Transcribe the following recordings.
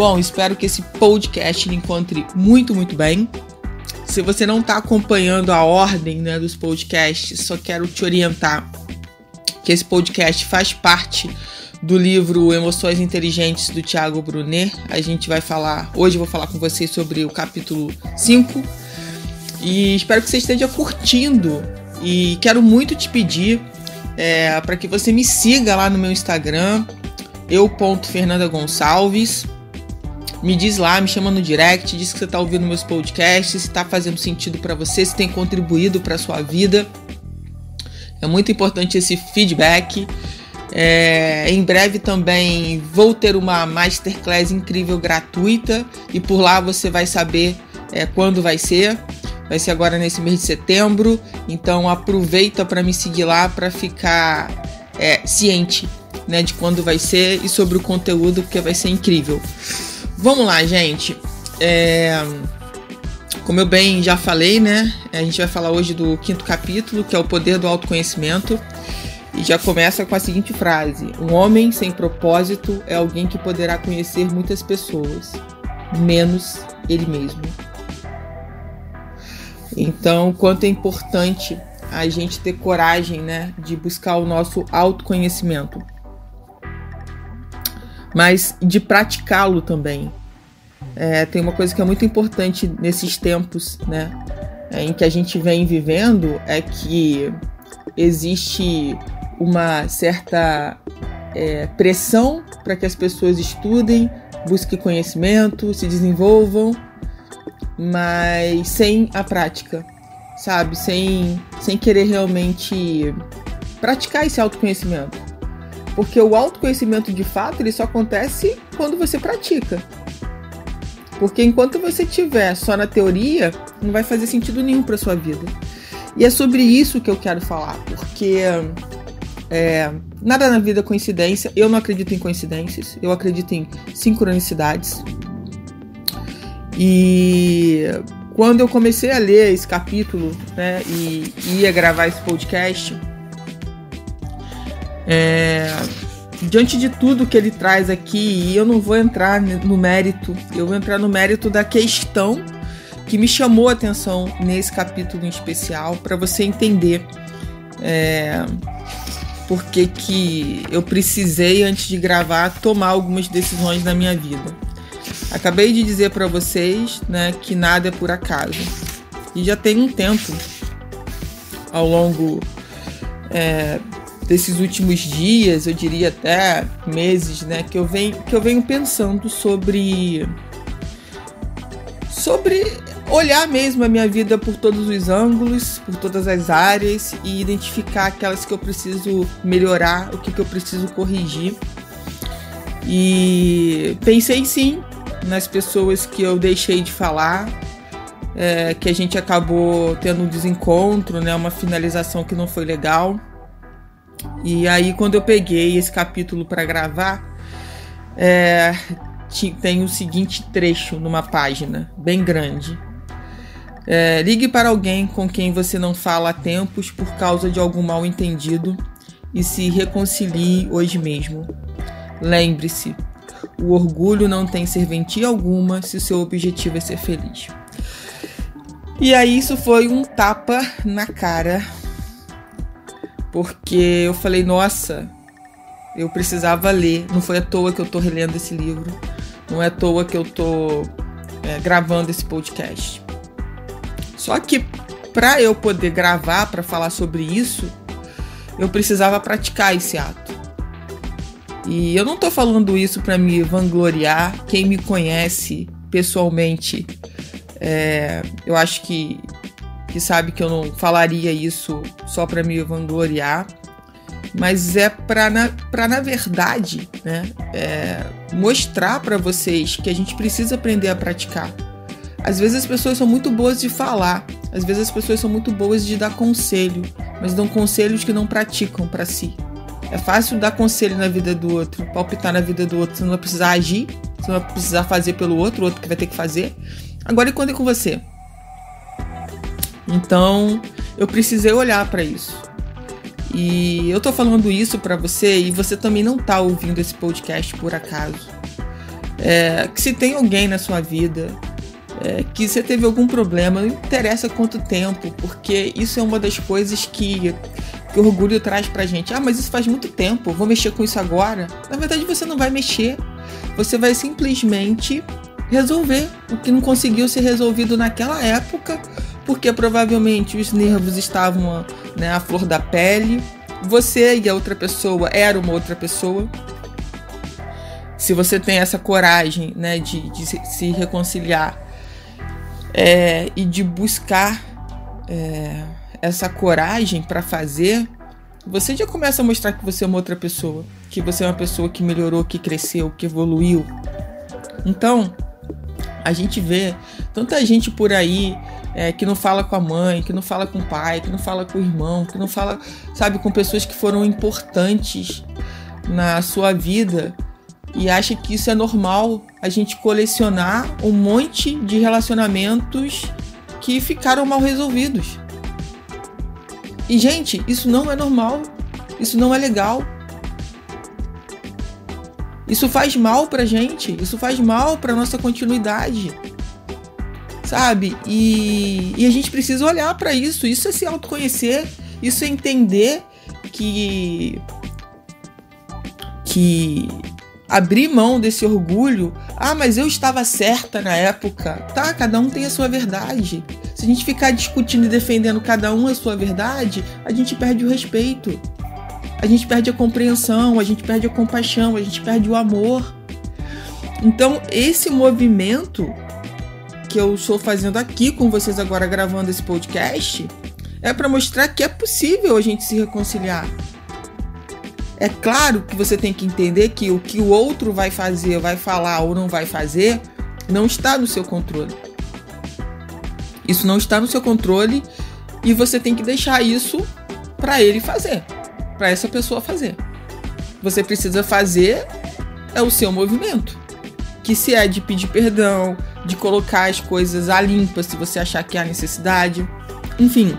Bom, espero que esse podcast lhe encontre muito, muito bem. Se você não está acompanhando a ordem né, dos podcasts, só quero te orientar que esse podcast faz parte do livro Emoções Inteligentes do Tiago Brunet. A gente vai falar, hoje eu vou falar com vocês sobre o capítulo 5 e espero que você esteja curtindo. E quero muito te pedir é, para que você me siga lá no meu Instagram, eu.fernandagonçalves. Gonçalves me diz lá, me chama no direct, diz que você está ouvindo meus podcasts, se está fazendo sentido para você, se tem contribuído para sua vida. É muito importante esse feedback. É, em breve também vou ter uma masterclass incrível gratuita e por lá você vai saber é, quando vai ser. Vai ser agora nesse mês de setembro. Então aproveita para me seguir lá para ficar é, ciente né, de quando vai ser e sobre o conteúdo, porque vai ser incrível. Vamos lá, gente. É... Como eu bem já falei, né? A gente vai falar hoje do quinto capítulo, que é o poder do autoconhecimento. E já começa com a seguinte frase: Um homem sem propósito é alguém que poderá conhecer muitas pessoas, menos ele mesmo. Então, quanto é importante a gente ter coragem, né, de buscar o nosso autoconhecimento mas de praticá-lo também. É, tem uma coisa que é muito importante nesses tempos, né, é, em que a gente vem vivendo, é que existe uma certa é, pressão para que as pessoas estudem, busquem conhecimento, se desenvolvam, mas sem a prática, sabe? Sem, sem querer realmente praticar esse autoconhecimento. Porque o autoconhecimento de fato ele só acontece quando você pratica. Porque enquanto você tiver só na teoria, não vai fazer sentido nenhum para sua vida. E é sobre isso que eu quero falar, porque é, nada na vida é coincidência. Eu não acredito em coincidências, eu acredito em sincronicidades. E quando eu comecei a ler esse capítulo né, e ia gravar esse podcast, é, diante de tudo que ele traz aqui, e eu não vou entrar no mérito, eu vou entrar no mérito da questão que me chamou a atenção nesse capítulo em especial, para você entender é, por que, eu precisei, antes de gravar, tomar algumas decisões na minha vida. Acabei de dizer para vocês né, que nada é por acaso. E já tem um tempo ao longo é, desses últimos dias, eu diria até meses, né, que eu venho, que eu venho pensando sobre sobre olhar mesmo a minha vida por todos os ângulos, por todas as áreas e identificar aquelas que eu preciso melhorar, o que, que eu preciso corrigir. E pensei sim nas pessoas que eu deixei de falar, é, que a gente acabou tendo um desencontro, né, uma finalização que não foi legal. E aí, quando eu peguei esse capítulo para gravar, é, tem o seguinte trecho numa página, bem grande. É, ligue para alguém com quem você não fala há tempos por causa de algum mal entendido e se reconcilie hoje mesmo. Lembre-se, o orgulho não tem serventia alguma se o seu objetivo é ser feliz. E aí, isso foi um tapa na cara porque eu falei, nossa, eu precisava ler. Não foi à toa que eu tô relendo esse livro. Não é à toa que eu tô é, gravando esse podcast. Só que para eu poder gravar, para falar sobre isso, eu precisava praticar esse ato. E eu não tô falando isso para me vangloriar. Quem me conhece pessoalmente, é, eu acho que que sabe que eu não falaria isso só para me vangloriar. mas é para na, pra, na verdade né, é, mostrar para vocês que a gente precisa aprender a praticar. Às vezes as pessoas são muito boas de falar, às vezes as pessoas são muito boas de dar conselho, mas dão conselhos que não praticam para si. É fácil dar conselho na vida do outro, palpitar na vida do outro, você não vai precisar agir, você não vai precisar fazer pelo outro, o outro que vai ter que fazer. Agora e quando é com você? Então, eu precisei olhar para isso. E eu tô falando isso para você e você também não tá ouvindo esse podcast por acaso. É, que se tem alguém na sua vida é, que você teve algum problema, não interessa quanto tempo, porque isso é uma das coisas que, que o orgulho traz pra gente. Ah, mas isso faz muito tempo, vou mexer com isso agora. Na verdade, você não vai mexer, você vai simplesmente resolver o que não conseguiu ser resolvido naquela época, porque provavelmente os nervos estavam né, à flor da pele, você e a outra pessoa era uma outra pessoa. Se você tem essa coragem né, de, de se reconciliar é, e de buscar é, essa coragem para fazer, você já começa a mostrar que você é uma outra pessoa, que você é uma pessoa que melhorou, que cresceu, que evoluiu. Então, a gente vê tanta gente por aí é, que não fala com a mãe, que não fala com o pai, que não fala com o irmão, que não fala, sabe, com pessoas que foram importantes na sua vida e acha que isso é normal a gente colecionar um monte de relacionamentos que ficaram mal resolvidos. E gente, isso não é normal. Isso não é legal. Isso faz mal pra gente, isso faz mal pra nossa continuidade. Sabe? E, e a gente precisa olhar para isso. Isso é se autoconhecer, isso é entender que que abrir mão desse orgulho. Ah, mas eu estava certa na época. Tá, cada um tem a sua verdade. Se a gente ficar discutindo e defendendo cada um a sua verdade, a gente perde o respeito. A gente perde a compreensão, a gente perde a compaixão, a gente perde o amor. Então, esse movimento que eu estou fazendo aqui com vocês agora gravando esse podcast é para mostrar que é possível a gente se reconciliar é claro que você tem que entender que o que o outro vai fazer, vai falar ou não vai fazer, não está no seu controle. Isso não está no seu controle e você tem que deixar isso para ele fazer, para essa pessoa fazer. Você precisa fazer é o seu movimento, que se é de pedir perdão, de colocar as coisas a limpa se você achar que há necessidade, enfim,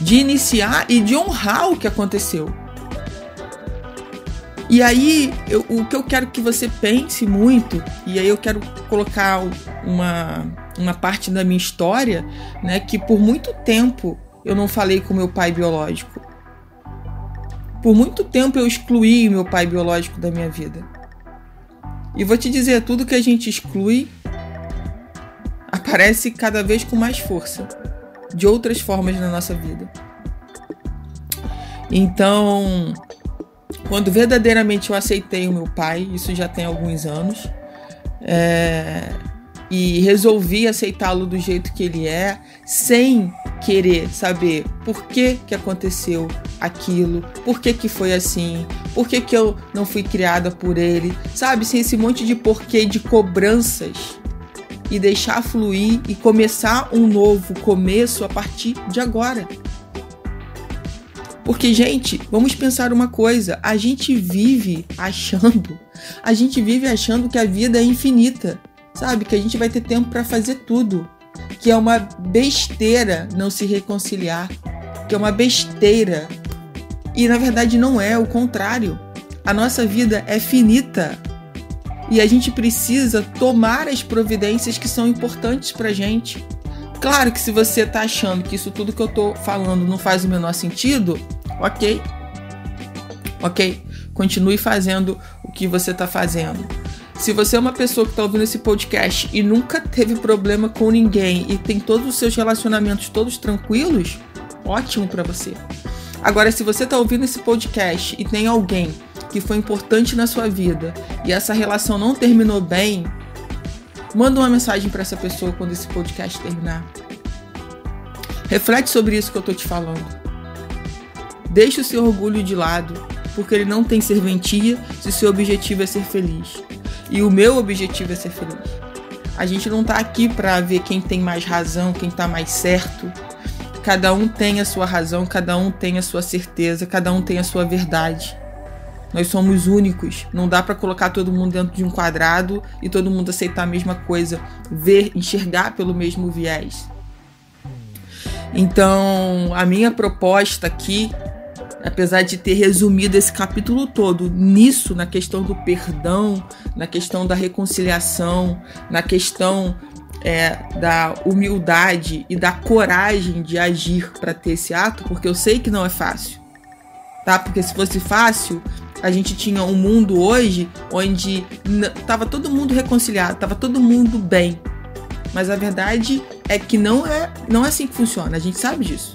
de iniciar e de honrar o que aconteceu. E aí, eu, o que eu quero que você pense muito, e aí eu quero colocar uma, uma parte da minha história, né, que por muito tempo eu não falei com meu pai biológico. Por muito tempo eu excluí meu pai biológico da minha vida. E vou te dizer, tudo que a gente exclui aparece cada vez com mais força, de outras formas na nossa vida. Então, quando verdadeiramente eu aceitei o meu pai, isso já tem alguns anos, é, e resolvi aceitá-lo do jeito que ele é, sem querer saber por que, que aconteceu aquilo, por que, que foi assim, por que, que eu não fui criada por ele, sabe? Sem esse monte de porquê de cobranças e deixar fluir e começar um novo começo a partir de agora. Porque, gente, vamos pensar uma coisa: a gente vive achando, a gente vive achando que a vida é infinita, sabe? Que a gente vai ter tempo para fazer tudo. Que é uma besteira não se reconciliar, que é uma besteira. E na verdade não é, o contrário. A nossa vida é finita. E a gente precisa tomar as providências que são importantes pra gente. Claro que se você tá achando que isso tudo que eu tô falando não faz o menor sentido, ok. Ok? Continue fazendo o que você está fazendo. Se você é uma pessoa que está ouvindo esse podcast e nunca teve problema com ninguém e tem todos os seus relacionamentos todos tranquilos, ótimo para você. Agora, se você está ouvindo esse podcast e tem alguém que foi importante na sua vida e essa relação não terminou bem, manda uma mensagem para essa pessoa quando esse podcast terminar. Reflete sobre isso que eu tô te falando. Deixe o seu orgulho de lado, porque ele não tem serventia se seu objetivo é ser feliz. E o meu objetivo é ser feliz. A gente não tá aqui para ver quem tem mais razão, quem tá mais certo. Cada um tem a sua razão, cada um tem a sua certeza, cada um tem a sua verdade. Nós somos únicos. Não dá para colocar todo mundo dentro de um quadrado e todo mundo aceitar a mesma coisa, ver, enxergar pelo mesmo viés. Então, a minha proposta aqui, apesar de ter resumido esse capítulo todo nisso, na questão do perdão, na questão da reconciliação, na questão é, da humildade e da coragem de agir para ter esse ato, porque eu sei que não é fácil, tá? Porque se fosse fácil, a gente tinha um mundo hoje onde tava todo mundo reconciliado, tava todo mundo bem. Mas a verdade é que não é, não é assim que funciona. A gente sabe disso.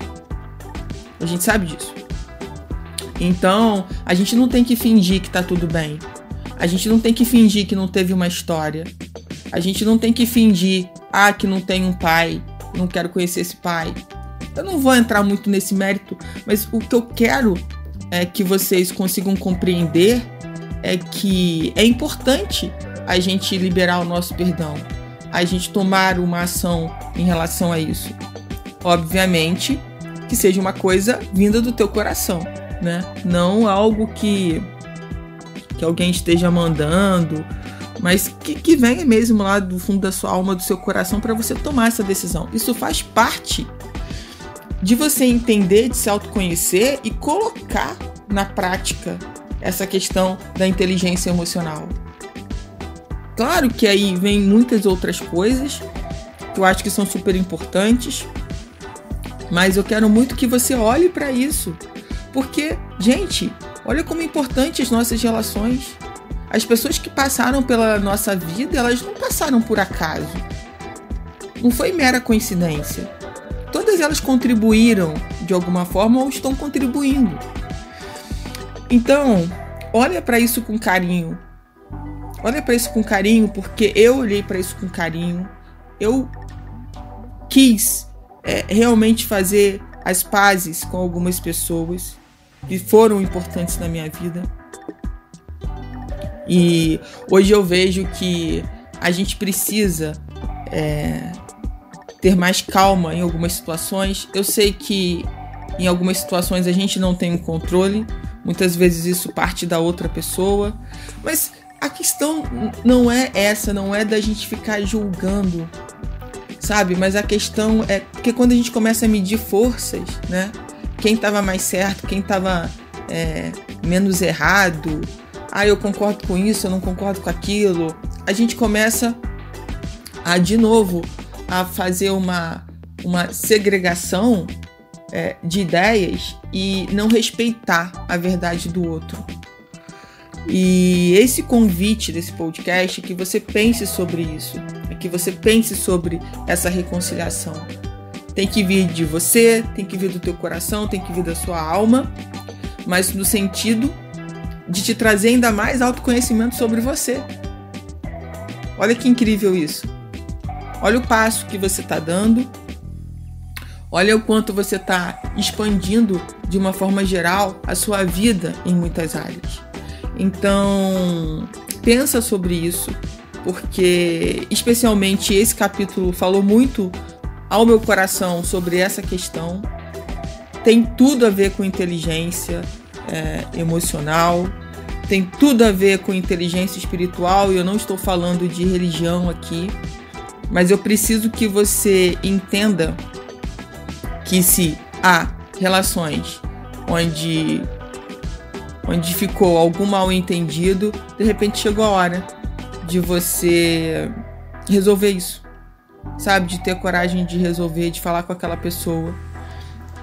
A gente sabe disso. Então, a gente não tem que fingir que tá tudo bem. A gente não tem que fingir que não teve uma história. A gente não tem que fingir, ah, que não tem um pai, não quero conhecer esse pai. Eu não vou entrar muito nesse mérito, mas o que eu quero é que vocês consigam compreender é que é importante a gente liberar o nosso perdão a gente tomar uma ação em relação a isso. Obviamente que seja uma coisa vinda do teu coração, né? Não algo que que alguém esteja mandando, mas que, que venha mesmo lá do fundo da sua alma, do seu coração, para você tomar essa decisão. Isso faz parte de você entender, de se autoconhecer e colocar na prática essa questão da inteligência emocional. Claro que aí vem muitas outras coisas que eu acho que são super importantes, mas eu quero muito que você olhe para isso, porque, gente, olha como é importante as nossas relações. As pessoas que passaram pela nossa vida, elas não passaram por acaso. Não foi mera coincidência. Todas elas contribuíram de alguma forma ou estão contribuindo. Então, olha para isso com carinho, Olha para isso com carinho, porque eu olhei para isso com carinho. Eu quis é, realmente fazer as pazes com algumas pessoas que foram importantes na minha vida. E hoje eu vejo que a gente precisa é, ter mais calma em algumas situações. Eu sei que em algumas situações a gente não tem o um controle, muitas vezes isso parte da outra pessoa, mas a questão não é essa, não é da gente ficar julgando, sabe? Mas a questão é que quando a gente começa a medir forças, né? Quem estava mais certo, quem estava é, menos errado, ah, eu concordo com isso, eu não concordo com aquilo, a gente começa a, de novo, a fazer uma, uma segregação é, de ideias e não respeitar a verdade do outro. E esse convite desse podcast é que você pense sobre isso, é que você pense sobre essa reconciliação. Tem que vir de você, tem que vir do teu coração, tem que vir da sua alma, mas no sentido de te trazer ainda mais autoconhecimento sobre você. Olha que incrível isso. Olha o passo que você está dando. Olha o quanto você está expandindo de uma forma geral a sua vida em muitas áreas. Então, pensa sobre isso, porque especialmente esse capítulo falou muito ao meu coração sobre essa questão. Tem tudo a ver com inteligência é, emocional, tem tudo a ver com inteligência espiritual, e eu não estou falando de religião aqui, mas eu preciso que você entenda que se há relações onde onde ficou algum mal entendido, de repente chegou a hora de você resolver isso. Sabe? De ter coragem de resolver, de falar com aquela pessoa.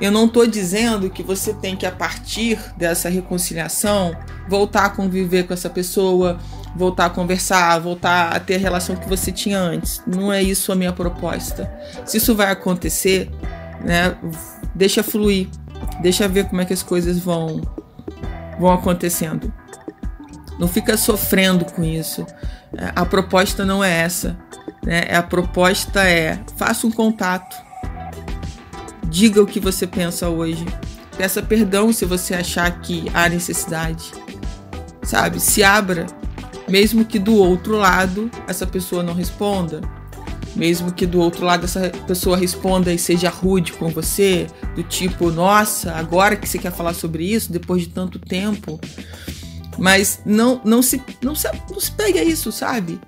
Eu não estou dizendo que você tem que, a partir dessa reconciliação, voltar a conviver com essa pessoa, voltar a conversar, voltar a ter a relação que você tinha antes. Não é isso a minha proposta. Se isso vai acontecer, né, deixa fluir, deixa ver como é que as coisas vão vão acontecendo. Não fica sofrendo com isso. É, a proposta não é essa. Né? A proposta é faça um contato. Diga o que você pensa hoje. Peça perdão se você achar que há necessidade. Sabe? Se abra, mesmo que do outro lado essa pessoa não responda. Mesmo que do outro lado essa pessoa responda e seja rude com você, do tipo, nossa, agora que você quer falar sobre isso, depois de tanto tempo. Mas não, não, se, não, se, não se pegue a isso, sabe?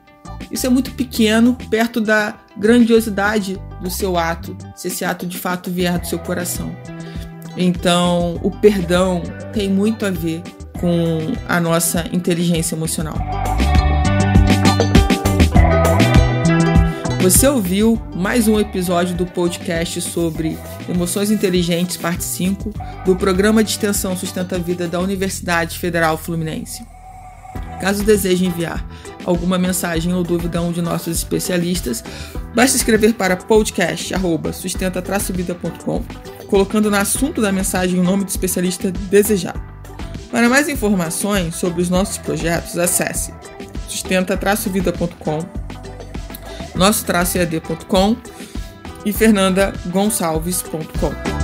Isso é muito pequeno perto da grandiosidade do seu ato, se esse ato de fato vier do seu coração. Então, o perdão tem muito a ver com a nossa inteligência emocional. Você ouviu mais um episódio do podcast sobre Emoções Inteligentes, parte 5, do programa de extensão Sustenta a Vida da Universidade Federal Fluminense. Caso deseje enviar alguma mensagem ou dúvida a um de nossos especialistas, basta escrever para podcast.sustenta-vida.com, colocando no assunto da mensagem o nome do especialista desejado. Para mais informações sobre os nossos projetos, acesse sustenta-vida.com nosso-ead.com e fernandagonçalves.com.